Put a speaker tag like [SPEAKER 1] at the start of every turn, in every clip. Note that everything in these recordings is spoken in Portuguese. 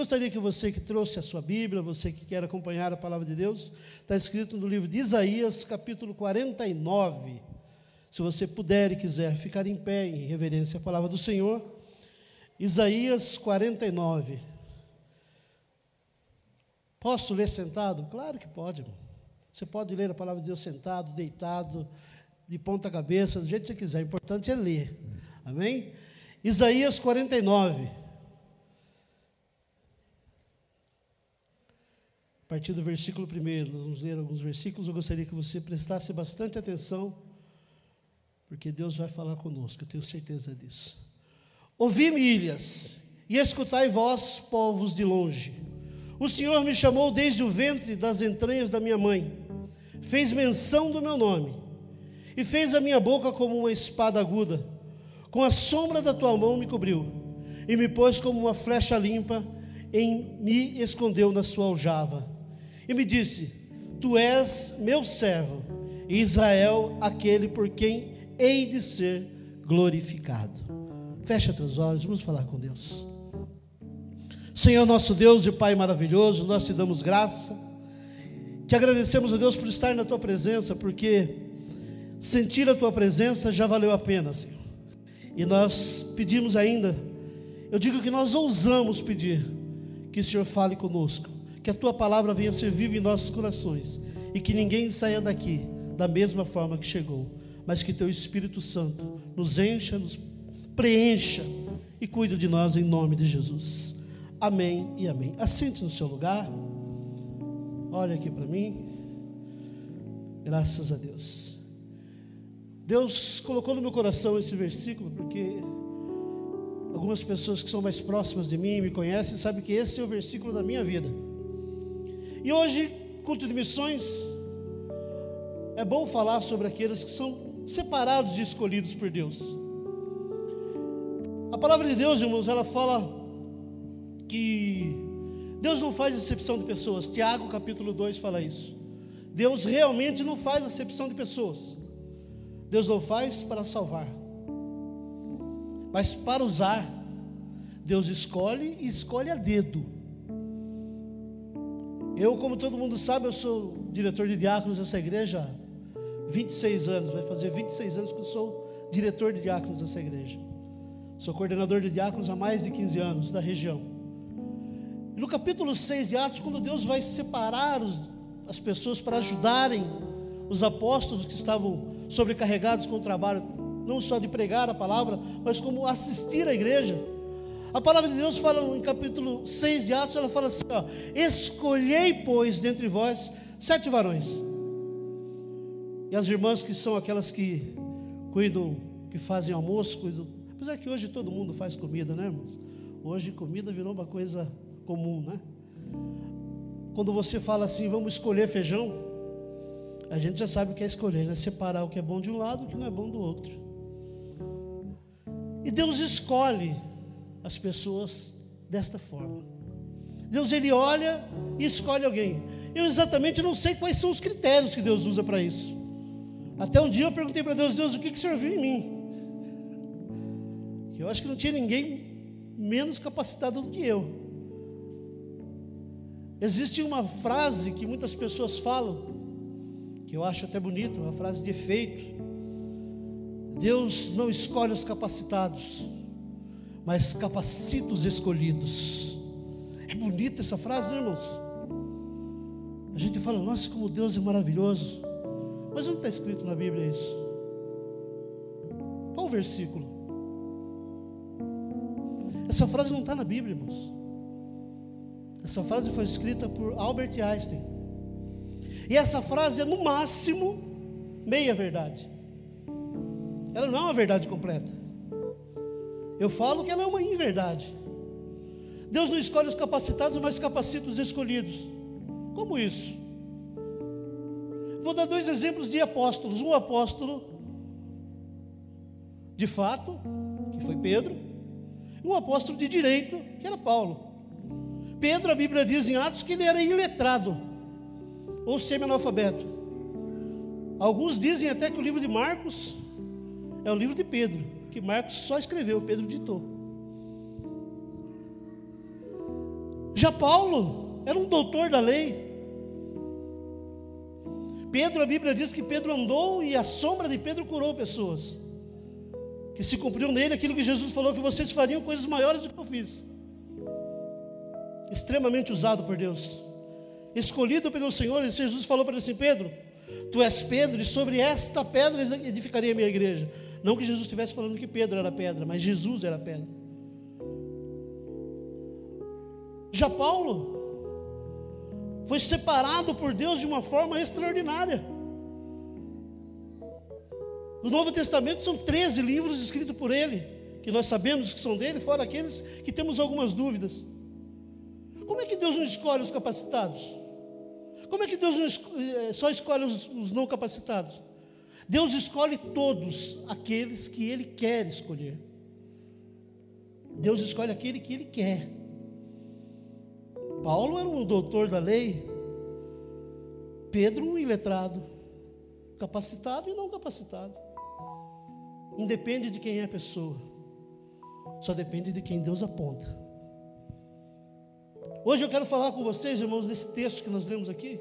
[SPEAKER 1] Gostaria que você que trouxe a sua Bíblia, você que quer acompanhar a palavra de Deus, está escrito no livro de Isaías, capítulo 49. Se você puder e quiser ficar em pé em reverência à palavra do Senhor, Isaías 49. Posso ler sentado? Claro que pode. Irmão. Você pode ler a palavra de Deus sentado, deitado, de ponta cabeça, do jeito que você quiser. O importante é ler. Amém? Isaías 49. Partir do versículo 1, nós vamos ler alguns versículos. Eu gostaria que você prestasse bastante atenção, porque Deus vai falar conosco, eu tenho certeza disso. Ouvi-me, ilhas, e escutai vós, povos de longe. O Senhor me chamou desde o ventre das entranhas da minha mãe, fez menção do meu nome, e fez a minha boca como uma espada aguda com a sombra da tua mão me cobriu, e me pôs como uma flecha limpa, em me escondeu na sua aljava. E me disse: Tu és meu servo, Israel, aquele por quem hei de ser glorificado. Fecha teus olhos, vamos falar com Deus. Senhor nosso Deus e Pai maravilhoso, nós te damos graça, te agradecemos a Deus por estar na tua presença, porque sentir a tua presença já valeu a pena, Senhor. E nós pedimos ainda, eu digo que nós ousamos pedir que o Senhor fale conosco, que a tua palavra venha ser viva em nossos corações e que ninguém saia daqui da mesma forma que chegou, mas que teu Espírito Santo nos encha, nos preencha e cuide de nós em nome de Jesus. Amém e amém. Assente no seu lugar. Olha aqui para mim. Graças a Deus. Deus colocou no meu coração esse versículo porque algumas pessoas que são mais próximas de mim, me conhecem, sabem que esse é o versículo da minha vida. E hoje, culto de missões, é bom falar sobre aqueles que são separados e escolhidos por Deus. A palavra de Deus, irmãos, ela fala que Deus não faz exceção de pessoas. Tiago capítulo 2 fala isso. Deus realmente não faz exceção de pessoas. Deus não faz para salvar, mas para usar. Deus escolhe e escolhe a dedo. Eu, como todo mundo sabe, eu sou diretor de diáconos dessa igreja há 26 anos, vai fazer 26 anos que eu sou diretor de diáconos dessa igreja. Sou coordenador de diáconos há mais de 15 anos da região. No capítulo 6 de Atos, quando Deus vai separar os, as pessoas para ajudarem os apóstolos que estavam sobrecarregados com o trabalho, não só de pregar a palavra, mas como assistir à igreja. A palavra de Deus fala em capítulo 6 de Atos, ela fala assim: ó, escolhei, pois, dentre vós sete varões. E as irmãs que são aquelas que cuidam, que fazem almoço, cuidam. Apesar que hoje todo mundo faz comida, né, irmãos? Hoje comida virou uma coisa comum, né? Quando você fala assim, vamos escolher feijão, a gente já sabe o que é escolher, né? Separar o que é bom de um lado e o que não é bom do outro. E Deus escolhe as pessoas desta forma. Deus ele olha e escolhe alguém. Eu exatamente não sei quais são os critérios que Deus usa para isso. Até um dia eu perguntei para Deus, Deus, o que, que o Senhor viu em mim? Eu acho que não tinha ninguém menos capacitado do que eu. Existe uma frase que muitas pessoas falam, que eu acho até bonito, uma frase de efeito. Deus não escolhe os capacitados, mas capacita os escolhidos. É bonita essa frase, né, irmãos? A gente fala, nossa, como Deus é maravilhoso. Mas onde está escrito na Bíblia isso? Qual o versículo? Essa frase não está na Bíblia, irmãos. Essa frase foi escrita por Albert Einstein. E essa frase é no máximo meia verdade. Ela não é uma verdade completa. Eu falo que ela é uma inverdade. Deus não escolhe os capacitados, mas capacita os escolhidos. Como isso? Vou dar dois exemplos de apóstolos. Um apóstolo, de fato, que foi Pedro, e um apóstolo de direito, que era Paulo. Pedro, a Bíblia diz em Atos que ele era iletrado ou semi-analfabeto. Alguns dizem até que o livro de Marcos é o livro de Pedro, que Marcos só escreveu, Pedro ditou. Já Paulo era um doutor da lei. Pedro, a Bíblia diz que Pedro andou e a sombra de Pedro curou pessoas. Que se cumpriu nele aquilo que Jesus falou que vocês fariam coisas maiores do que eu fiz. Extremamente usado por Deus. Escolhido pelo Senhor, Jesus falou para ele assim: Pedro, tu és Pedro, e sobre esta pedra edificaria a minha igreja. Não que Jesus estivesse falando que Pedro era pedra, mas Jesus era pedra. Já Paulo foi separado por Deus de uma forma extraordinária. No Novo Testamento são 13 livros escritos por ele, que nós sabemos que são dele, fora aqueles que temos algumas dúvidas. Como é que Deus não escolhe os capacitados? Como é que Deus eh, só escolhe os, os não capacitados? Deus escolhe todos aqueles que Ele quer escolher. Deus escolhe aquele que Ele quer. Paulo era um doutor da lei, Pedro um iletrado, capacitado e não capacitado. Independe de quem é a pessoa, só depende de quem Deus aponta. Hoje eu quero falar com vocês, irmãos, desse texto que nós lemos aqui,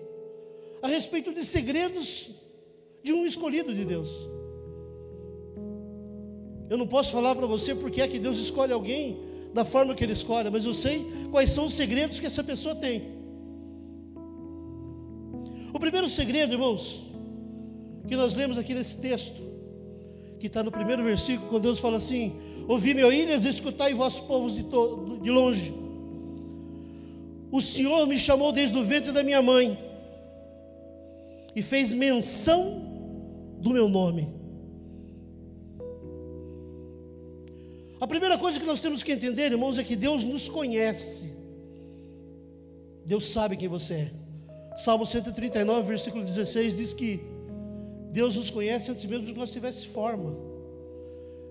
[SPEAKER 1] a respeito de segredos de um escolhido de Deus. Eu não posso falar para você porque é que Deus escolhe alguém da forma que Ele escolhe, mas eu sei quais são os segredos que essa pessoa tem. O primeiro segredo, irmãos, que nós lemos aqui nesse texto, que está no primeiro versículo, quando Deus fala assim: Ouvi meu ilhas, escutai vossos povos de, de longe. O Senhor me chamou desde o ventre da minha mãe e fez menção do meu nome. A primeira coisa que nós temos que entender, irmãos, é que Deus nos conhece. Deus sabe quem você é. Salmo 139, versículo 16 diz que Deus nos conhece antes mesmo de que nós tivéssemos forma.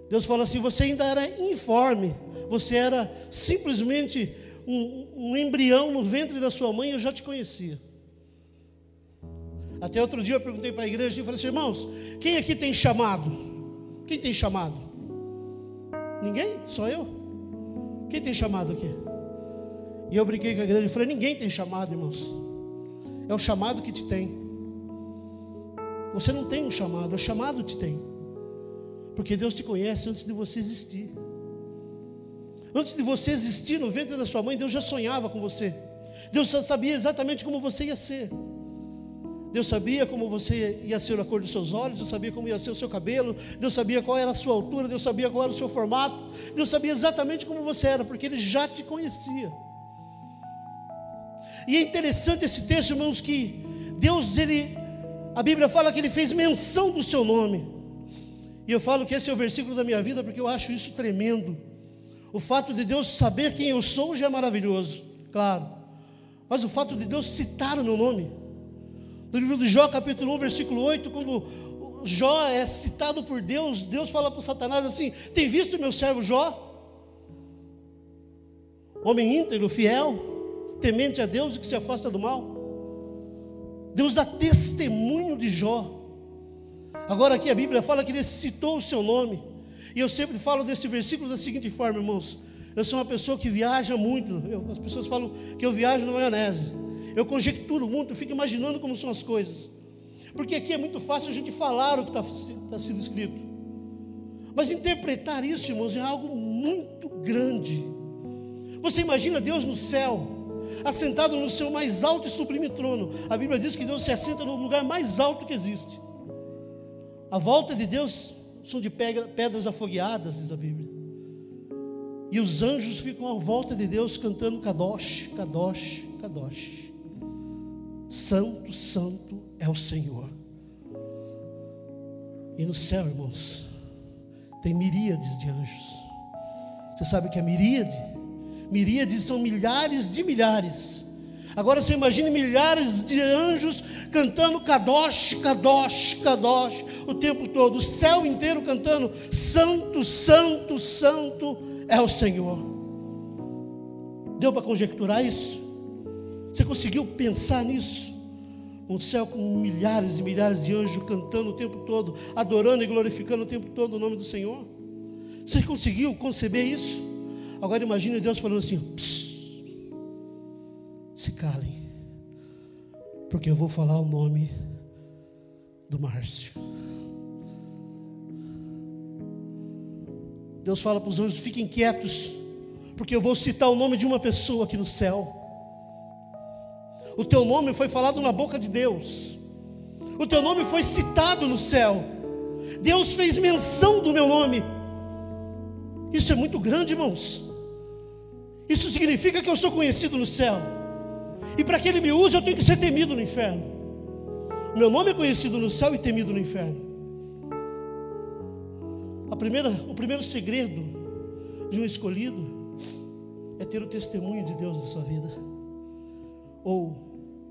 [SPEAKER 1] Deus fala assim: você ainda era informe, você era simplesmente um, um embrião no ventre da sua mãe, eu já te conhecia. Até outro dia eu perguntei para a igreja e falei assim, irmãos, quem aqui tem chamado? Quem tem chamado? Ninguém? Só eu? Quem tem chamado aqui? E eu brinquei com a igreja e falei, ninguém tem chamado, irmãos. É o chamado que te tem. Você não tem um chamado, é o chamado te tem. Porque Deus te conhece antes de você existir. Antes de você existir no ventre da sua mãe, Deus já sonhava com você. Deus já sabia exatamente como você ia ser. Deus sabia como você ia ser a cor dos seus olhos, Deus sabia como ia ser o seu cabelo, Deus sabia qual era a sua altura, Deus sabia qual era o seu formato, Deus sabia exatamente como você era, porque Ele já te conhecia. E é interessante esse texto, irmãos, que Deus, Ele, a Bíblia fala que Ele fez menção do seu nome. E eu falo que esse é o versículo da minha vida, porque eu acho isso tremendo. O fato de Deus saber quem eu sou já é maravilhoso, claro. Mas o fato de Deus citar o meu nome. No livro de Jó, capítulo 1, versículo 8, quando Jó é citado por Deus, Deus fala para Satanás assim: Tem visto meu servo Jó? Homem íntegro, fiel, temente a Deus e que se afasta do mal. Deus dá testemunho de Jó. Agora aqui a Bíblia fala que ele citou o seu nome. E eu sempre falo desse versículo da seguinte forma, irmãos. Eu sou uma pessoa que viaja muito. Eu, as pessoas falam que eu viajo na maionese. Eu conjecturo muito, fico imaginando como são as coisas. Porque aqui é muito fácil a gente falar o que está tá sendo escrito. Mas interpretar isso, irmãos, é algo muito grande. Você imagina Deus no céu, assentado no seu mais alto e sublime trono. A Bíblia diz que Deus se assenta no lugar mais alto que existe. A volta de Deus são de pedras afogueadas, diz a Bíblia. E os anjos ficam à volta de Deus cantando Kadosh, Kadosh, Kadosh. Santo, Santo é o Senhor. E no céu, irmãos, tem miríades de anjos. Você sabe o que é miríade? Miríades são milhares de milhares. Agora você imagine milhares de anjos cantando Kadosh, Kadosh, Kadosh o tempo todo, o céu inteiro cantando Santo, Santo, Santo é o Senhor. Deu para conjecturar isso? Você conseguiu pensar nisso? Um céu com milhares e milhares de anjos cantando o tempo todo, adorando e glorificando o tempo todo o nome do Senhor. Você conseguiu conceber isso? Agora imagine Deus falando assim: se calem, porque eu vou falar o nome do Márcio. Deus fala para os anjos: fiquem quietos, porque eu vou citar o nome de uma pessoa aqui no céu. O teu nome foi falado na boca de Deus, o teu nome foi citado no céu. Deus fez menção do meu nome. Isso é muito grande, irmãos. Isso significa que eu sou conhecido no céu. E para que ele me use, eu tenho que ser temido no inferno. Meu nome é conhecido no céu e temido no inferno. A primeira, o primeiro segredo de um escolhido é ter o testemunho de Deus na sua vida. Ou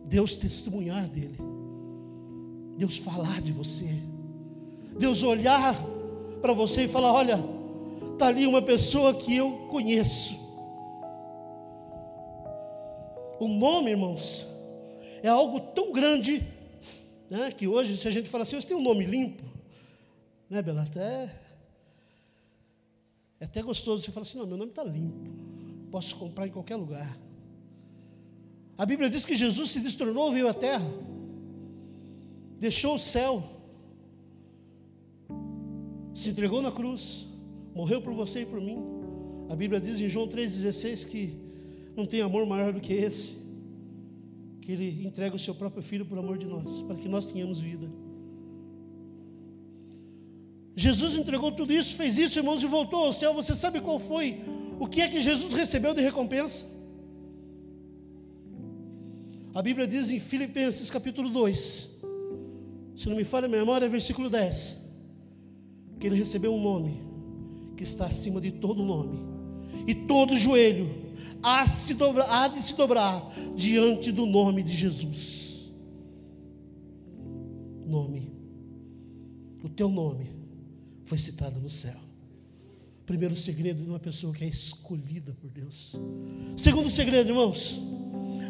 [SPEAKER 1] Deus testemunhar dele. Deus falar de você. Deus olhar para você e falar: olha, está ali uma pessoa que eu conheço. O nome, irmãos, é algo tão grande, né, que hoje, se a gente fala assim, você tem um nome limpo, né, Bela? Até, é até gostoso você falar assim: não, meu nome está limpo, posso comprar em qualquer lugar. A Bíblia diz que Jesus se destronou, veio à terra, deixou o céu, se entregou na cruz, morreu por você e por mim. A Bíblia diz em João 3,16 que não tem amor maior do que esse. Que Ele entrega o seu próprio filho por amor de nós, para que nós tenhamos vida. Jesus entregou tudo isso, fez isso, irmãos, e voltou ao céu. Você sabe qual foi? O que é que Jesus recebeu de recompensa? A Bíblia diz em Filipenses capítulo 2, se não me falha a memória, versículo 10, que ele recebeu um nome que está acima de todo nome, e todo joelho há, se dobrar, há de se dobrar diante do nome de Jesus. Nome. O teu nome foi citado no céu. Primeiro segredo de uma pessoa que é escolhida por Deus. Segundo segredo, irmãos.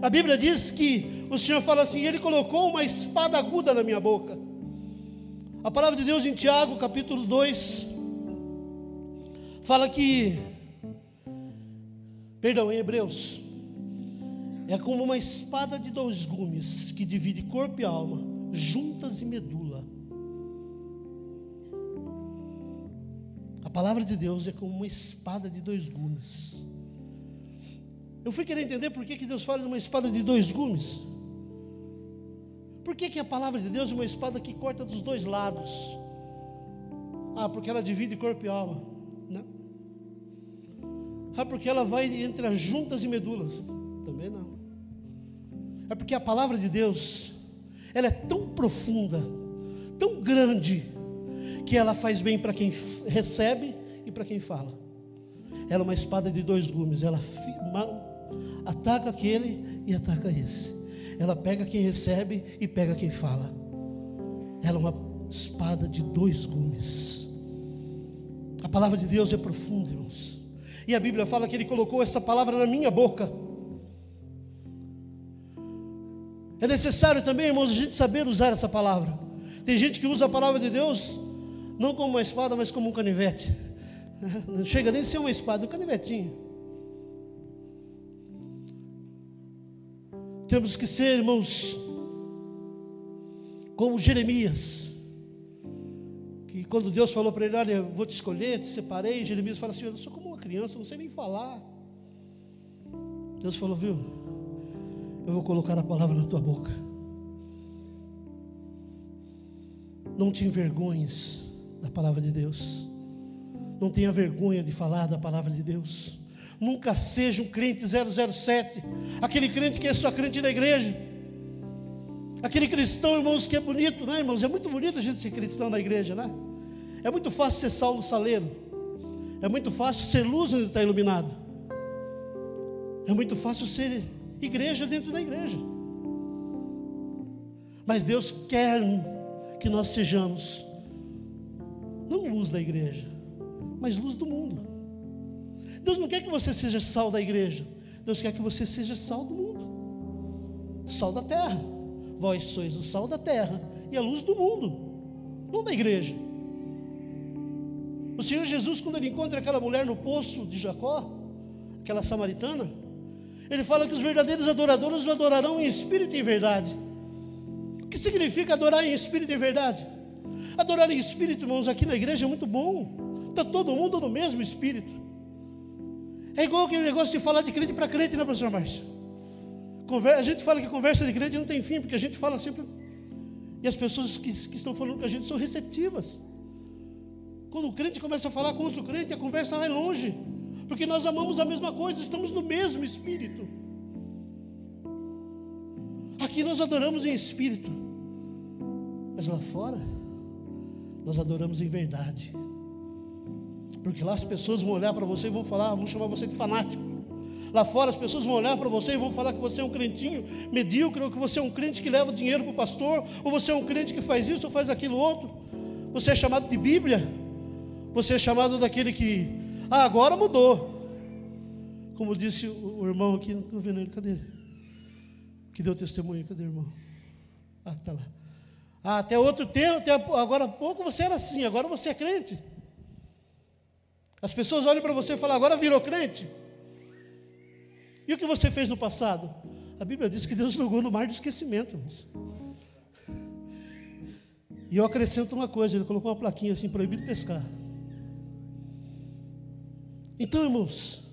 [SPEAKER 1] A Bíblia diz que o Senhor fala assim: Ele colocou uma espada aguda na minha boca. A palavra de Deus em Tiago, capítulo 2, fala que perdão, em Hebreus, é como uma espada de dois gumes que divide corpo e alma, juntas e medula. A palavra de Deus é como uma espada de dois gumes. Eu fui querer entender por que, que Deus fala de uma espada de dois gumes. Por que, que a palavra de Deus é uma espada que corta dos dois lados? Ah, porque ela divide corpo e alma. Não. Ah, porque ela vai entre as juntas e medulas. Também não. É porque a palavra de Deus, ela é tão profunda, tão grande, que ela faz bem para quem recebe e para quem fala. Ela é uma espada de dois gumes. Ela ataca aquele e ataca esse. Ela pega quem recebe e pega quem fala. Ela é uma espada de dois gumes. A palavra de Deus é profunda, irmãos. E a Bíblia fala que Ele colocou essa palavra na minha boca. É necessário também, irmãos, a gente saber usar essa palavra. Tem gente que usa a palavra de Deus não como uma espada, mas como um canivete. Não chega nem a ser uma espada, um canivetinho. Temos que ser, irmãos, como Jeremias que quando Deus falou para ele, olha, eu vou te escolher, te separei, Jeremias fala assim, eu sou como uma criança, não sei nem falar. Deus falou, viu? Eu vou colocar a palavra na tua boca. Não te envergonhes da palavra de Deus. Não tenha vergonha de falar da palavra de Deus. Nunca seja um crente 007, aquele crente que é só crente da igreja. Aquele cristão, irmãos, que é bonito, né, irmãos? É muito bonito a gente ser cristão na igreja, né? É muito fácil ser sal no saleiro. É muito fácil ser luz onde está iluminado. É muito fácil ser igreja dentro da igreja. Mas Deus quer que nós sejamos, não luz da igreja, mas luz do mundo. Deus não quer que você seja sal da igreja. Deus quer que você seja sal do mundo, sal da terra. Vós sois o sal da terra e a luz do mundo, não da igreja. O Senhor Jesus, quando ele encontra aquela mulher no poço de Jacó, aquela samaritana, Ele fala que os verdadeiros adoradores o adorarão em espírito e em verdade. O que significa adorar em espírito e em verdade? Adorar em espírito, irmãos, aqui na igreja é muito bom. Está todo mundo no mesmo espírito. É igual aquele negócio de falar de crente para crente, né, professor Márcio? A gente fala que conversa de crente não tem fim, porque a gente fala sempre. E as pessoas que, que estão falando com a gente são receptivas. Quando o crente começa a falar com outro crente, a conversa vai longe. Porque nós amamos a mesma coisa, estamos no mesmo espírito. Aqui nós adoramos em espírito, mas lá fora, nós adoramos em verdade. Porque lá as pessoas vão olhar para você e vão falar, vão chamar você de fanático. Lá fora as pessoas vão olhar para você e vão falar que você é um crentinho medíocre, ou que você é um crente que leva dinheiro para o pastor, ou você é um crente que faz isso ou faz aquilo outro. Você é chamado de Bíblia, você é chamado daquele que, ah, agora mudou. Como disse o, irmão aqui, não estou vendo ele, cadê ele? Que deu testemunho, cadê o irmão? Ah, está lá. Ah, até outro tempo, até agora há pouco você era assim, agora você é crente. As pessoas olham para você e falam, agora virou crente. E o que você fez no passado? A Bíblia diz que Deus jogou no mar do esquecimento. Irmãos. E eu acrescento uma coisa: ele colocou uma plaquinha assim, proibido pescar. Então, irmãos,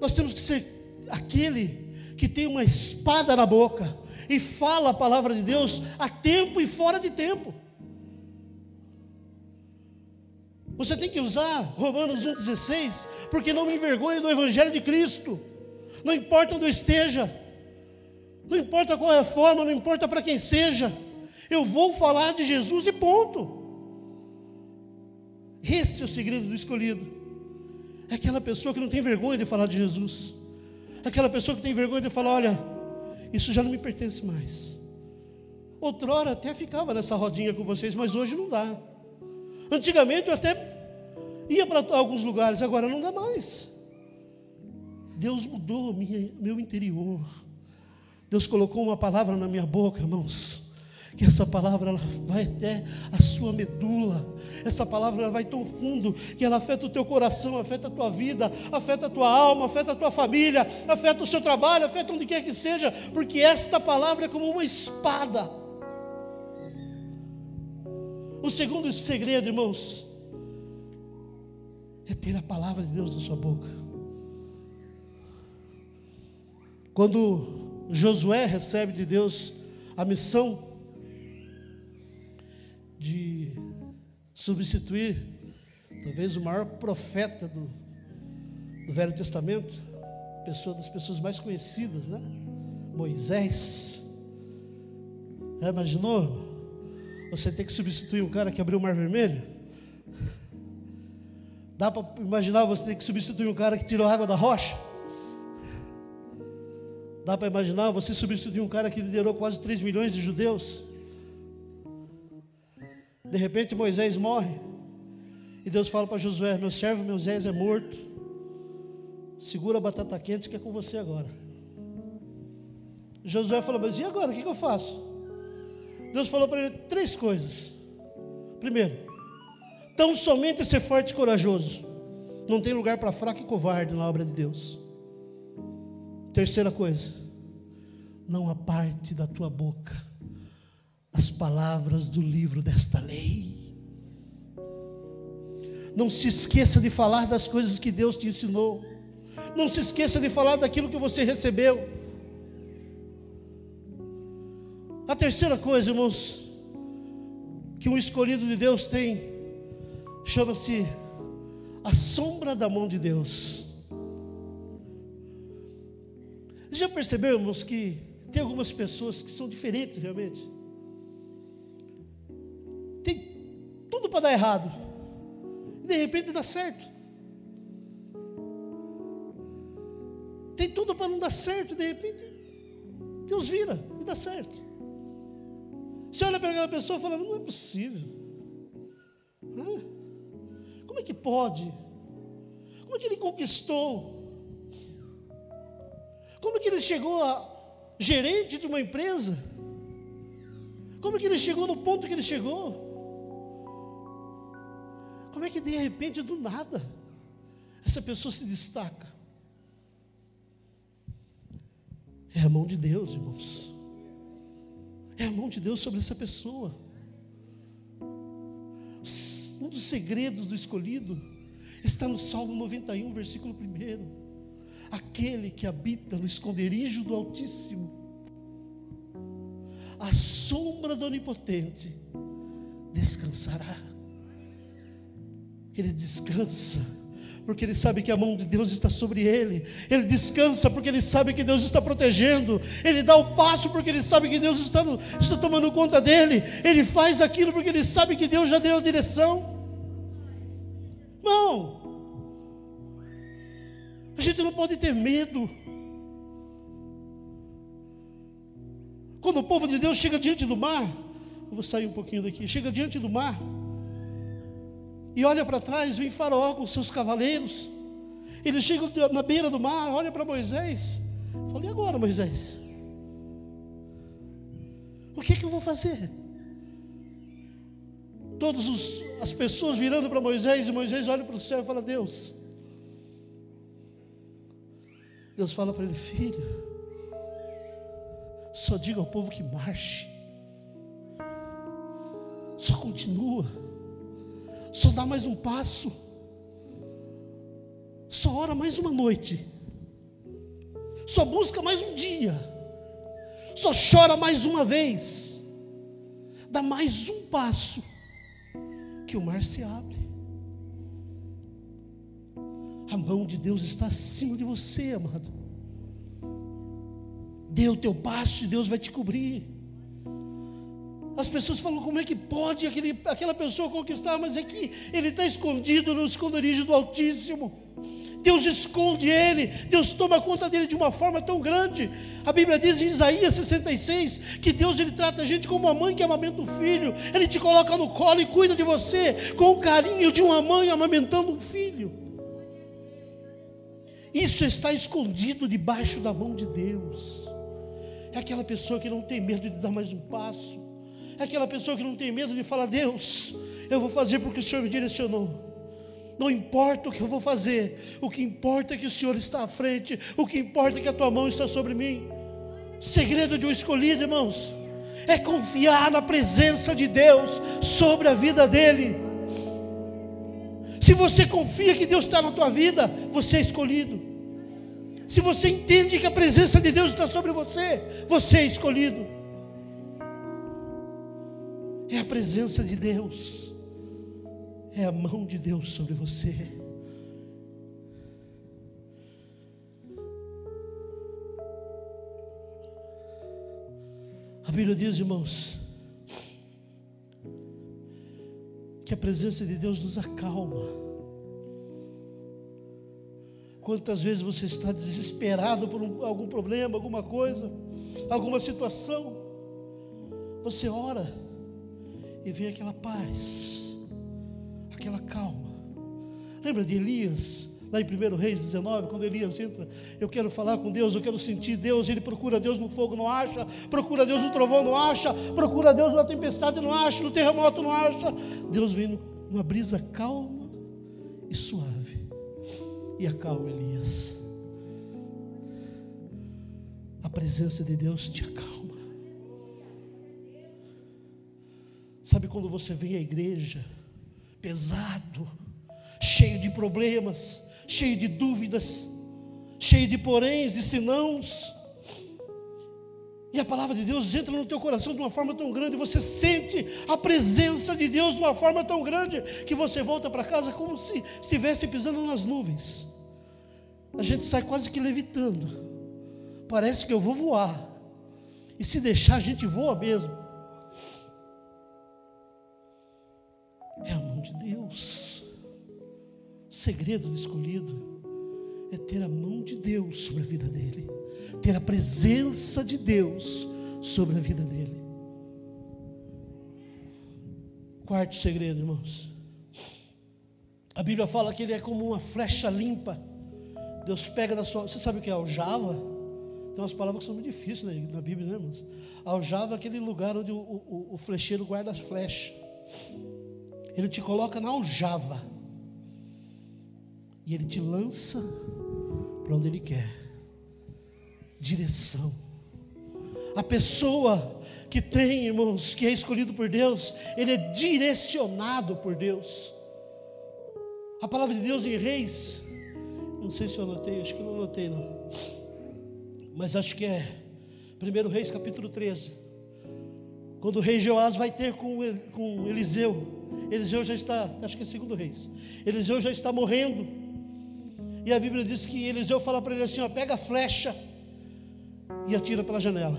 [SPEAKER 1] nós temos que ser aquele que tem uma espada na boca e fala a palavra de Deus a tempo e fora de tempo. Você tem que usar Romanos 1,16, porque não me envergonhe do Evangelho de Cristo não importa onde eu esteja, não importa qual é a forma, não importa para quem seja, eu vou falar de Jesus e ponto. Esse é o segredo do escolhido. É aquela pessoa que não tem vergonha de falar de Jesus. É aquela pessoa que tem vergonha de falar: olha, isso já não me pertence mais. Outrora até ficava nessa rodinha com vocês, mas hoje não dá. Antigamente eu até ia para alguns lugares, agora não dá mais. Deus mudou minha, meu interior. Deus colocou uma palavra na minha boca, irmãos. Que essa palavra ela vai até a sua medula. Essa palavra ela vai tão fundo que ela afeta o teu coração, afeta a tua vida, afeta a tua alma, afeta a tua família, afeta o seu trabalho, afeta onde quer que seja, porque esta palavra é como uma espada. O segundo segredo, irmãos, é ter a palavra de Deus na sua boca. Quando Josué recebe de Deus a missão de substituir talvez o maior profeta do, do Velho Testamento, pessoa das pessoas mais conhecidas, né? Moisés. Já imaginou? Você tem que substituir um cara que abriu o Mar Vermelho? Dá para imaginar você ter que substituir um cara que tirou água da rocha? Dá para imaginar você substituir um cara que liderou quase 3 milhões de judeus? De repente Moisés morre. E Deus fala para Josué: Meu servo Moisés é morto. Segura a batata quente que é com você agora. Josué falou: Mas e agora? O que, que eu faço? Deus falou para ele três coisas. Primeiro, tão somente ser forte e corajoso. Não tem lugar para fraco e covarde na obra de Deus. Terceira coisa, não aparte da tua boca as palavras do livro desta lei. Não se esqueça de falar das coisas que Deus te ensinou. Não se esqueça de falar daquilo que você recebeu. A terceira coisa, irmãos, que um escolhido de Deus tem, chama-se a sombra da mão de Deus. Já percebemos que tem algumas pessoas que são diferentes realmente? Tem tudo para dar errado, e de repente dá certo. Tem tudo para não dar certo, e de repente Deus vira e dá certo. Você olha para aquela pessoa e fala: não é possível. Como é que pode? Como é que ele conquistou? Como é que ele chegou a gerente de uma empresa? Como é que ele chegou no ponto que ele chegou? Como é que de repente, do nada, essa pessoa se destaca? É a mão de Deus, irmãos. É a mão de Deus sobre essa pessoa. Um dos segredos do escolhido está no Salmo 91, versículo 1. Aquele que habita no esconderijo do Altíssimo, a sombra do Onipotente, descansará. Ele descansa porque ele sabe que a mão de Deus está sobre ele. Ele descansa porque ele sabe que Deus está protegendo. Ele dá o passo porque ele sabe que Deus está, está tomando conta dele. Ele faz aquilo porque ele sabe que Deus já deu a direção. Não, a gente não pode ter medo. Quando o povo de Deus chega diante do mar, eu vou sair um pouquinho daqui, chega diante do mar, e olha para trás, vem Faraó com seus cavaleiros. Ele chega na beira do mar, olha para Moisés. Fala, agora, Moisés? O que, é que eu vou fazer? Todas as pessoas virando para Moisés, e Moisés olha para o céu e fala: Deus. Deus fala para ele: Filho, só diga ao povo que marche, só continua só dá mais um passo, só ora mais uma noite, só busca mais um dia, só chora mais uma vez, dá mais um passo, que o mar se abre. A mão de Deus está acima de você, amado. Dê o teu passo e Deus vai te cobrir. As pessoas falam: como é que pode aquele, aquela pessoa conquistar? Mas é que ele está escondido no esconderijo do Altíssimo. Deus esconde ele, Deus toma conta dele de uma forma tão grande. A Bíblia diz em Isaías 66 que Deus ele trata a gente como uma mãe que amamenta o filho. Ele te coloca no colo e cuida de você com o carinho de uma mãe amamentando um filho. Isso está escondido debaixo da mão de Deus. É aquela pessoa que não tem medo de dar mais um passo aquela pessoa que não tem medo de falar: Deus, eu vou fazer porque o Senhor me direcionou. Não importa o que eu vou fazer, o que importa é que o Senhor está à frente, o que importa é que a tua mão está sobre mim. Segredo de um escolhido, irmãos, é confiar na presença de Deus sobre a vida dele. Se você confia que Deus está na tua vida, você é escolhido. Se você entende que a presença de Deus está sobre você, você é escolhido é a presença de Deus, é a mão de Deus sobre você. A Bíblia diz, irmãos, que a presença de Deus nos acalma. Quantas vezes você está desesperado por um, algum problema, alguma coisa, alguma situação, você ora, e vem aquela paz, aquela calma. Lembra de Elias, lá em 1 Reis 19, quando Elias entra, eu quero falar com Deus, eu quero sentir Deus, ele procura Deus no fogo, não acha, procura Deus no trovão, não acha, procura Deus na tempestade, não acha, no terremoto, não acha. Deus vem numa brisa calma e suave, e acalma Elias. A presença de Deus te acalma. Sabe quando você vem à igreja pesado, cheio de problemas, cheio de dúvidas, cheio de poréns, de senãos, e a palavra de Deus entra no teu coração de uma forma tão grande, você sente a presença de Deus de uma forma tão grande, que você volta para casa como se estivesse pisando nas nuvens. A gente sai quase que levitando. Parece que eu vou voar. E se deixar, a gente voa mesmo. Segredo do escolhido é ter a mão de Deus sobre a vida dele, ter a presença de Deus sobre a vida dele. Quarto segredo, irmãos. A Bíblia fala que ele é como uma flecha limpa. Deus pega da sua. Você sabe o que é aljava? Tem umas palavras que são muito difíceis né, na Bíblia, né, irmãos? Aljava é aquele lugar onde o, o, o flecheiro guarda as flechas. Ele te coloca na aljava. E ele te lança para onde ele quer. Direção. A pessoa que tem, irmãos, que é escolhido por Deus, ele é direcionado por Deus. A palavra de Deus em Reis, não sei se eu anotei, acho que não anotei não. Mas acho que é 1 Reis capítulo 13. Quando o rei Joás vai ter com, com Eliseu, Eliseu já está, acho que é segundo Reis, Eliseu já está morrendo. E a Bíblia diz que Eliseu fala para ele assim: ó, pega a flecha e atira pela janela.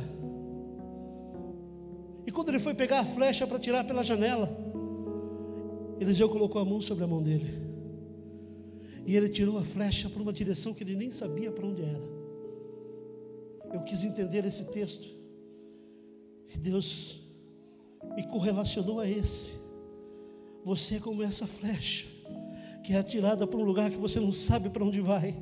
[SPEAKER 1] E quando ele foi pegar a flecha para tirar pela janela, Eliseu colocou a mão sobre a mão dele. E ele tirou a flecha para uma direção que ele nem sabia para onde era. Eu quis entender esse texto. E Deus me correlacionou a esse. Você é como essa flecha que é atirada para um lugar que você não sabe para onde vai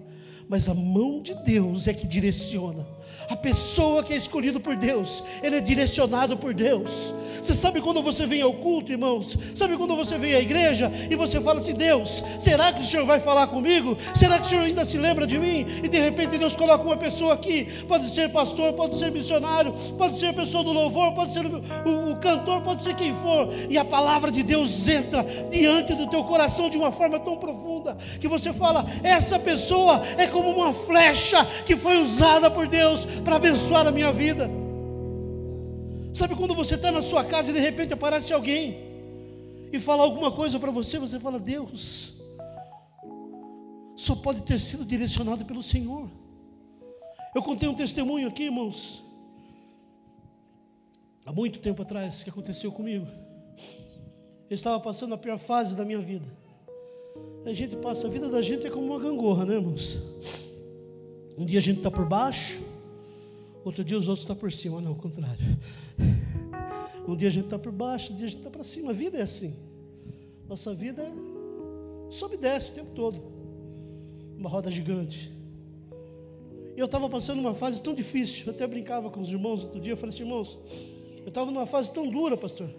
[SPEAKER 1] mas a mão de Deus é que direciona. A pessoa que é escolhida por Deus, ele é direcionado por Deus. Você sabe quando você vem ao culto, irmãos? Sabe quando você vem à igreja e você fala assim: Deus, será que o Senhor vai falar comigo? Será que o Senhor ainda se lembra de mim? E de repente Deus coloca uma pessoa aqui, pode ser pastor, pode ser missionário, pode ser pessoa do louvor, pode ser o, o, o cantor, pode ser quem for, e a palavra de Deus entra diante do teu coração de uma forma tão profunda que você fala: essa pessoa é como uma flecha que foi usada por Deus para abençoar a minha vida. Sabe quando você está na sua casa e de repente aparece alguém e fala alguma coisa para você, você fala, Deus, só pode ter sido direcionado pelo Senhor. Eu contei um testemunho aqui, irmãos, há muito tempo atrás, que aconteceu comigo. Eu estava passando a pior fase da minha vida. A gente passa, a vida da gente é como uma gangorra, né, irmãos? Um dia a gente está por baixo, outro dia os outros estão tá por cima, não, ao contrário. Um dia a gente está por baixo, outro dia a gente está para cima. A vida é assim. Nossa vida é sobe e desce o tempo todo. Uma roda gigante. E eu estava passando uma fase tão difícil, eu até brincava com os irmãos outro dia, eu falei assim, irmãos, eu estava numa fase tão dura, pastor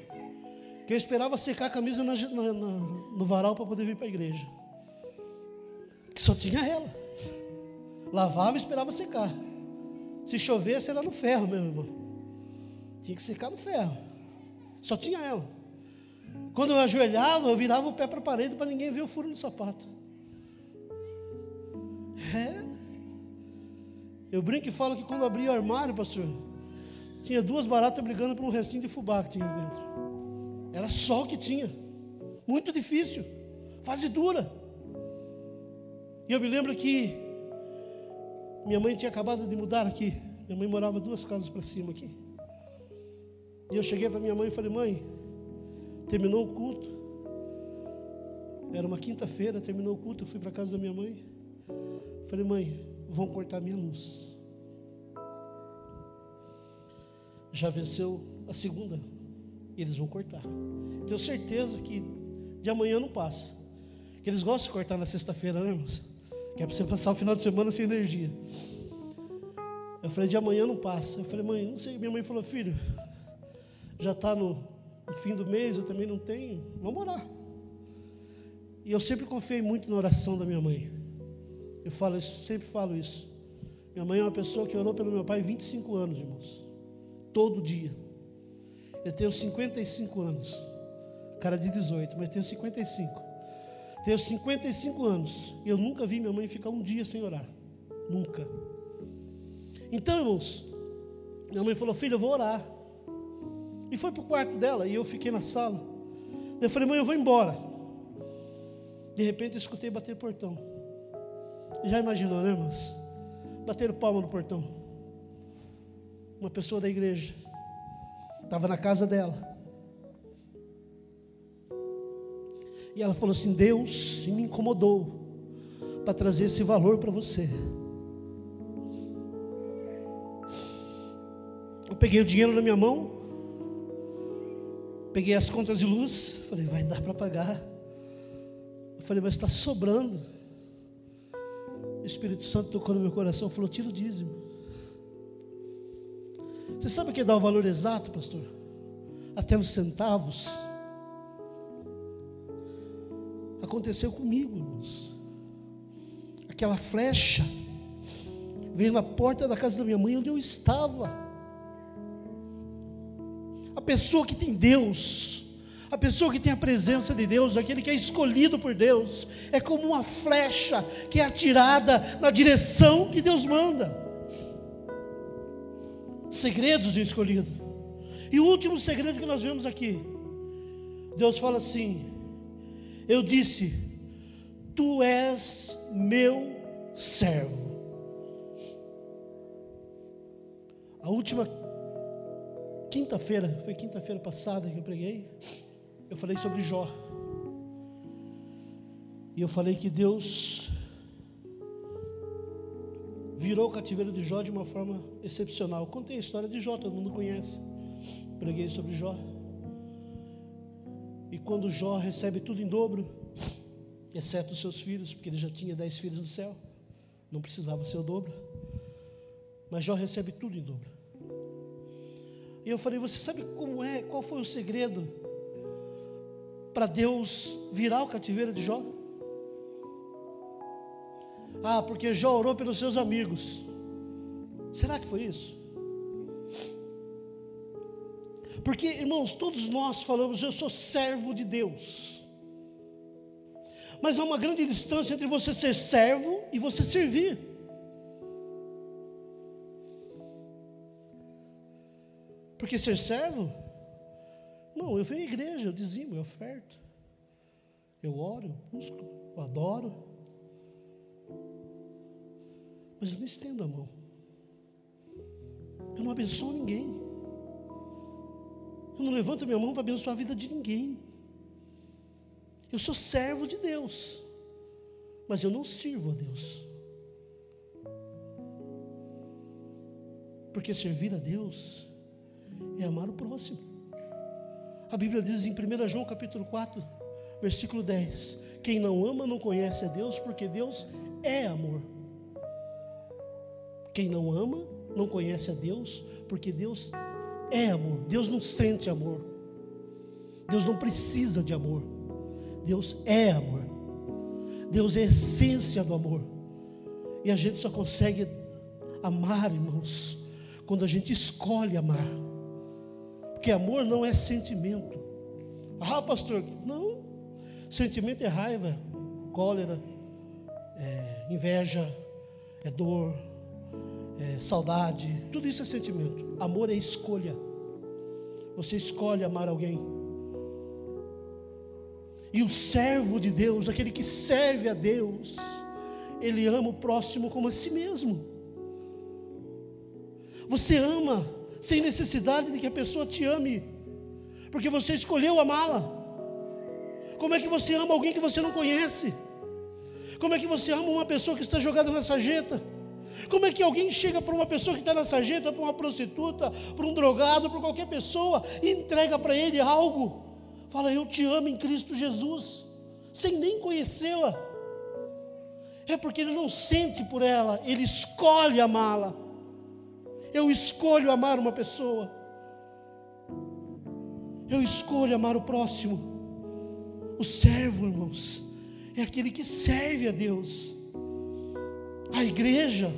[SPEAKER 1] que eu esperava secar a camisa na, na, no varal para poder vir para a igreja. Que só tinha ela. Lavava e esperava secar. Se chovesse, era no ferro, meu irmão. Tinha que secar no ferro. Só tinha ela. Quando eu ajoelhava, eu virava o pé para a parede para ninguém ver o furo no sapato. É. Eu brinco e falo que quando abri o armário, pastor, tinha duas baratas brigando por um restinho de fubá que tinha dentro. Era só o que tinha. Muito difícil. Fase dura. E eu me lembro que minha mãe tinha acabado de mudar aqui. Minha mãe morava duas casas para cima aqui. E eu cheguei para minha mãe e falei: Mãe, terminou o culto. Era uma quinta-feira, terminou o culto. Eu fui para casa da minha mãe. Falei: Mãe, vão cortar minha luz. Já venceu a segunda eles vão cortar. Tenho certeza que de amanhã não passa. Que eles gostam de cortar na sexta-feira, né, irmãos? Que é para você passar o final de semana sem energia. Eu falei, de amanhã não passa. Eu falei, mãe, não sei. Minha mãe falou, filho, já está no, no, fim do mês, eu também não tenho. Vamos orar. E eu sempre confiei muito na oração da minha mãe. Eu falo isso, sempre falo isso. Minha mãe é uma pessoa que orou pelo meu pai 25 anos, irmãos. Todo dia. Eu tenho 55 anos. Cara de 18, mas tenho 55. Tenho 55 anos. E eu nunca vi minha mãe ficar um dia sem orar. Nunca. Então, irmãos, minha mãe falou: Filho, eu vou orar. E foi para o quarto dela. E eu fiquei na sala. Eu falei: Mãe, eu vou embora. De repente eu escutei bater portão. Já imaginou, né, irmãos? Bateram palma no portão. Uma pessoa da igreja. Estava na casa dela. E ela falou assim: Deus me incomodou para trazer esse valor para você. Eu peguei o dinheiro na minha mão, peguei as contas de luz, falei, vai dar para pagar. Eu falei, mas está sobrando. O Espírito Santo tocou no meu coração, falou, tira o dízimo. Você sabe o que dar o valor exato, pastor? Até nos centavos. Aconteceu comigo, irmãos. Aquela flecha veio na porta da casa da minha mãe, onde eu estava. A pessoa que tem Deus, a pessoa que tem a presença de Deus, aquele que é escolhido por Deus, é como uma flecha que é atirada na direção que Deus manda. Segredos do escolhido. E o último segredo que nós vemos aqui, Deus fala assim: Eu disse, Tu és meu servo. A última quinta-feira, foi quinta-feira passada que eu preguei, eu falei sobre Jó. E eu falei que Deus virou o cativeiro de Jó de uma forma excepcional. Contei a história de Jó, todo mundo conhece. Preguei sobre Jó. E quando Jó recebe tudo em dobro, exceto os seus filhos, porque ele já tinha dez filhos no céu, não precisava ser o dobro. Mas Jó recebe tudo em dobro. E eu falei: Você sabe como é? Qual foi o segredo para Deus virar o cativeiro de Jó? Ah, porque Jó orou pelos seus amigos. Será que foi isso? Porque, irmãos, todos nós falamos, eu sou servo de Deus. Mas há uma grande distância entre você ser servo e você servir. Porque ser servo, não, eu venho à igreja, eu dizimo, eu oferto, eu oro, eu busco, eu adoro, mas eu não estendo a mão, eu não abençoo ninguém. Eu não levanto minha mão para abençoar a vida de ninguém. Eu sou servo de Deus, mas eu não sirvo a Deus. Porque servir a Deus é amar o próximo. A Bíblia diz em 1 João capítulo 4, versículo 10: Quem não ama não conhece a Deus, porque Deus é amor. Quem não ama não conhece a Deus, porque Deus é é amor. Deus não sente amor. Deus não precisa de amor. Deus é amor. Deus é a essência do amor. E a gente só consegue amar, irmãos, quando a gente escolhe amar. Porque amor não é sentimento. Ah, pastor, não. Sentimento é raiva, cólera, é inveja, é dor, é, saudade, tudo isso é sentimento. Amor é escolha. Você escolhe amar alguém. E o servo de Deus, aquele que serve a Deus, ele ama o próximo como a si mesmo. Você ama sem necessidade de que a pessoa te ame, porque você escolheu amá-la. Como é que você ama alguém que você não conhece? Como é que você ama uma pessoa que está jogada na sarjeta? Como é que alguém chega para uma pessoa que está na sarjeta, para uma prostituta, para um drogado, para qualquer pessoa, e entrega para ele algo? Fala, eu te amo em Cristo Jesus, sem nem conhecê-la. É porque ele não sente por ela, ele escolhe amá-la. Eu escolho amar uma pessoa. Eu escolho amar o próximo. O servo, irmãos, é aquele que serve a Deus. A igreja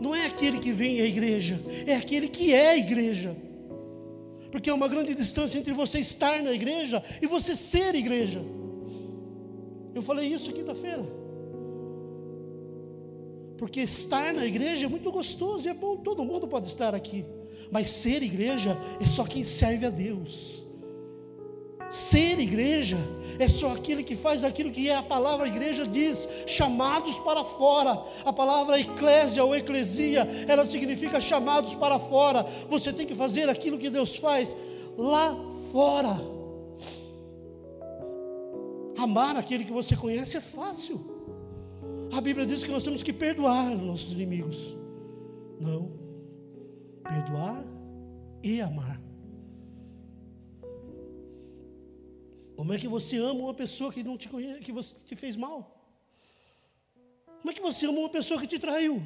[SPEAKER 1] não é aquele que vem à igreja, é aquele que é a igreja. Porque há uma grande distância entre você estar na igreja e você ser igreja. Eu falei isso quinta-feira. Porque estar na igreja é muito gostoso e é bom, todo mundo pode estar aqui. Mas ser igreja é só quem serve a Deus. Ser igreja é só aquele que faz aquilo que a palavra igreja diz, chamados para fora. A palavra eclésia ou eclesia, ela significa chamados para fora. Você tem que fazer aquilo que Deus faz lá fora. Amar aquele que você conhece é fácil. A Bíblia diz que nós temos que perdoar nossos inimigos. Não. Perdoar e amar. Como é que você ama uma pessoa que não te conhece, que você te fez mal? Como é que você ama uma pessoa que te traiu?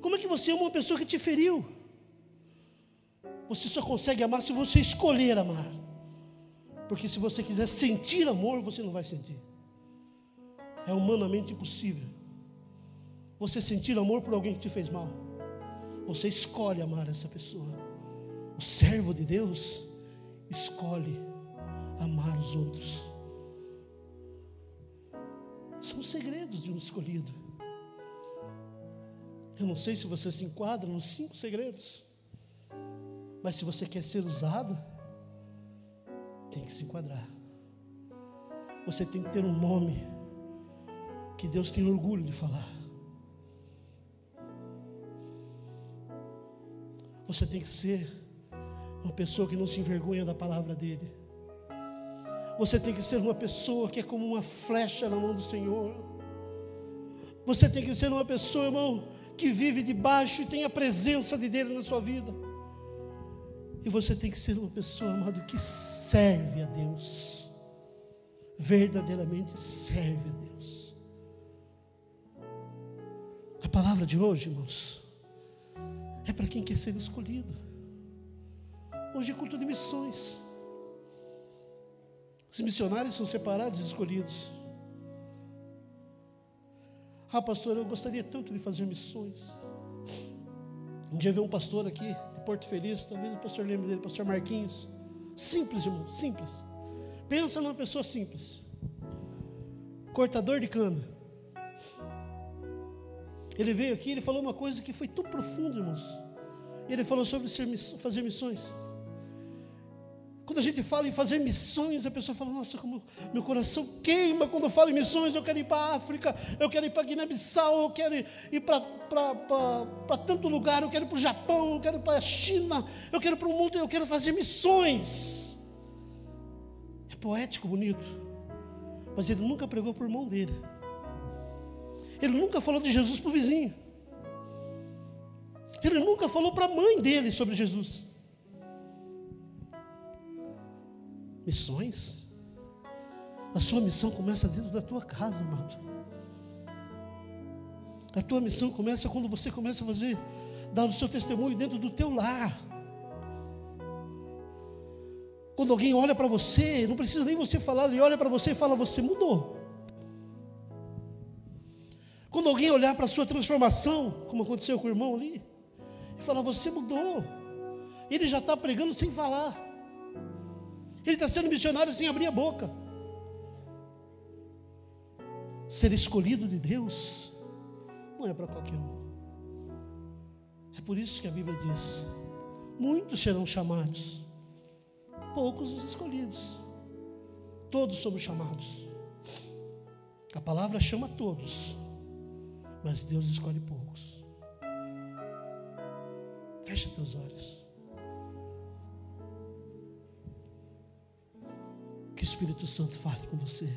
[SPEAKER 1] Como é que você ama uma pessoa que te feriu? Você só consegue amar se você escolher amar. Porque se você quiser sentir amor, você não vai sentir. É humanamente impossível. Você sentir amor por alguém que te fez mal. Você escolhe amar essa pessoa. O servo de Deus escolhe amar os outros. São os segredos de um escolhido. Eu não sei se você se enquadra nos cinco segredos, mas se você quer ser usado, tem que se enquadrar. Você tem que ter um nome que Deus tem orgulho de falar. Você tem que ser uma pessoa que não se envergonha da palavra dele. Você tem que ser uma pessoa que é como uma flecha na mão do Senhor. Você tem que ser uma pessoa, irmão, que vive debaixo e tem a presença de Deus na sua vida. E você tem que ser uma pessoa, amado, que serve a Deus. Verdadeiramente serve a Deus. A palavra de hoje, irmãos, é para quem quer ser escolhido. Hoje é culto de missões. Os missionários são separados e escolhidos. Ah, pastor, eu gostaria tanto de fazer missões. Um dia veio um pastor aqui, de Porto Feliz, talvez o pastor lembre dele, pastor Marquinhos. Simples, irmão, simples. Pensa numa pessoa simples. Cortador de cana. Ele veio aqui, ele falou uma coisa que foi tão profunda, irmãos. Ele falou sobre ser, fazer missões. Quando a gente fala em fazer missões, a pessoa fala: Nossa, como meu coração queima quando eu falo em missões. Eu quero ir para a África, eu quero ir para Guiné-Bissau, eu quero ir para tanto lugar, eu quero ir para o Japão, eu quero ir para a China, eu quero ir para o mundo, eu quero fazer missões. É poético, bonito, mas ele nunca pregou por mão dele. Ele nunca falou de Jesus para o vizinho. Ele nunca falou para a mãe dele sobre Jesus. Missões? A sua missão começa dentro da tua casa, amado. A tua missão começa quando você começa a fazer, dar o seu testemunho dentro do teu lar. Quando alguém olha para você, não precisa nem você falar, ele olha para você e fala: Você mudou. Quando alguém olhar para a sua transformação, como aconteceu com o irmão ali, e falar: Você mudou. Ele já está pregando sem falar. Ele está sendo missionário sem abrir a boca. Ser escolhido de Deus não é para qualquer um. É por isso que a Bíblia diz: muitos serão chamados, poucos os escolhidos. Todos somos chamados. A palavra chama todos, mas Deus escolhe poucos. Feche teus olhos. Que o Espírito Santo fale com você.